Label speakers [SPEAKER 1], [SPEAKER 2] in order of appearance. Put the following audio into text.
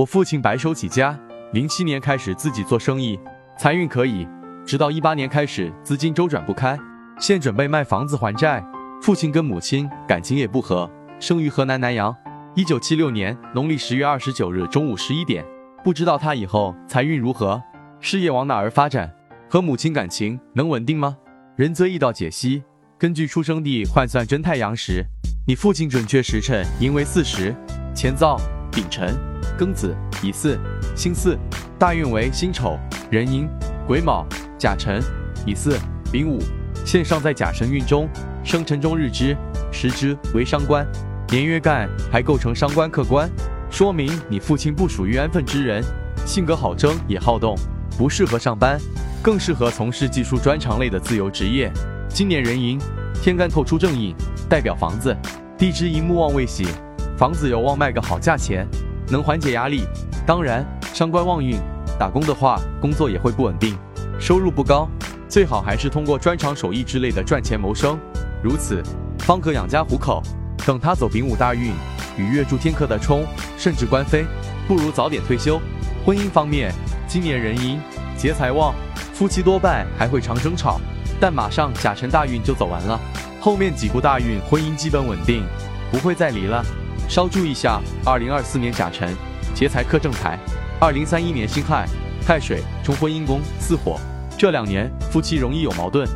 [SPEAKER 1] 我父亲白手起家，零七年开始自己做生意，财运可以，直到一八年开始资金周转不开，现准备卖房子还债。父亲跟母亲感情也不和，生于河南南阳。一九七六年农历十月二十九日中午十一点，不知道他以后财运如何，事业往哪儿发展，和母亲感情能稳定吗？仁泽易道解析：根据出生地换算真太阳时，你父亲准确时辰应为巳时、乾燥、丙辰、庚子、乙巳、辛巳，大运为辛丑、壬寅、癸卯、甲辰、乙巳、丙午。现上在甲辰运中，生辰中日支、时支为伤官，年月干还构成伤官克官，说明你父亲不属于安分之人，性格好争也好动，不适合上班，更适合从事技术专长类的自由职业。今年壬寅，天干透出正印，代表房子，地支寅木旺未喜，房子有望卖个好价钱，能缓解压力。当然，伤官旺运，打工的话，工作也会不稳定，收入不高。最好还是通过专长手艺之类的赚钱谋生，如此方可养家糊口。等他走丙午大运，与月柱天克的冲，甚至官非，不如早点退休。婚姻方面，今年壬寅劫财旺，夫妻多半还会常争吵，但马上甲辰大运就走完了，后面几步大运婚姻基本稳定，不会再离了。稍注意下，二零二四年甲辰劫财克正财，二零三一年辛亥亥水冲婚姻宫巳火。这两年夫妻容易有矛盾。